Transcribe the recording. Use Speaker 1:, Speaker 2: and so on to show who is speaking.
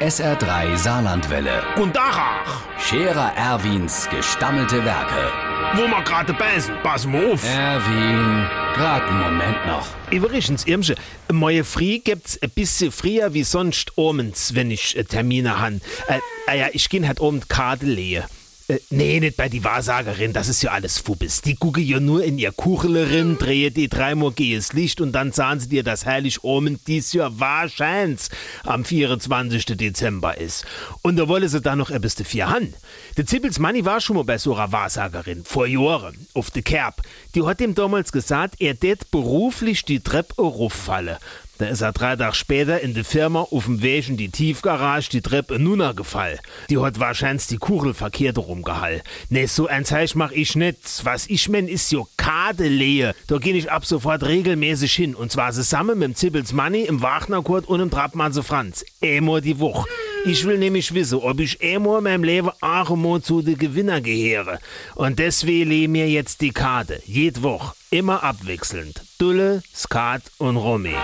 Speaker 1: SR3 Saarlandwelle.
Speaker 2: Und Dachach,
Speaker 1: Scherer Erwins gestammelte Werke.
Speaker 2: wo ma gerade beißen, pass mal auf.
Speaker 1: Erwin, grad einen Moment noch.
Speaker 2: Übrigens, Irmsche, meine Früh gibt's ein bisschen früher wie sonst abends, wenn ich äh, Termine han. Äh, ah ja, ich geh halt Abend Karte lehe. Äh, nee, nicht bei die Wahrsagerin, das ist ja alles Fubbes. Die gucke ja nur in ihr Kuchelerin, drehe die dreimal gehes Licht und dann sahen sie dir, dass heilig Omen dies Jahr wahrscheinlich am 24. Dezember ist. Und da wolle sie dann noch bisschen vier han. Der Zippels Manni war schon mal bei so einer Wahrsagerin, vor Jahren, auf de Kerb. Die hat ihm damals gesagt, er det beruflich die Treppe rauffalle. Da ist er drei Tage später in der Firma auf dem Weg in die Tiefgarage die Treppe nunna gefallen. Die hat wahrscheinlich die Kuchel verkehrt rumgehall. Nee, so ein Zeich mach ich nicht. Was ich mein, ist jo Kadelehe. Da geh ich ab sofort regelmäßig hin. Und zwar zusammen mit dem Zippels Manni, im Wagnerkurt und im Trappmann Franz. Einmal die Woche. Ich will nämlich wissen, ob ich in meinem Leben auch einmal zu den Gewinner gehöre. Und deswegen leh mir jetzt die Karte. Jede Woche. Immer abwechselnd. Dulle, Skat und Romy.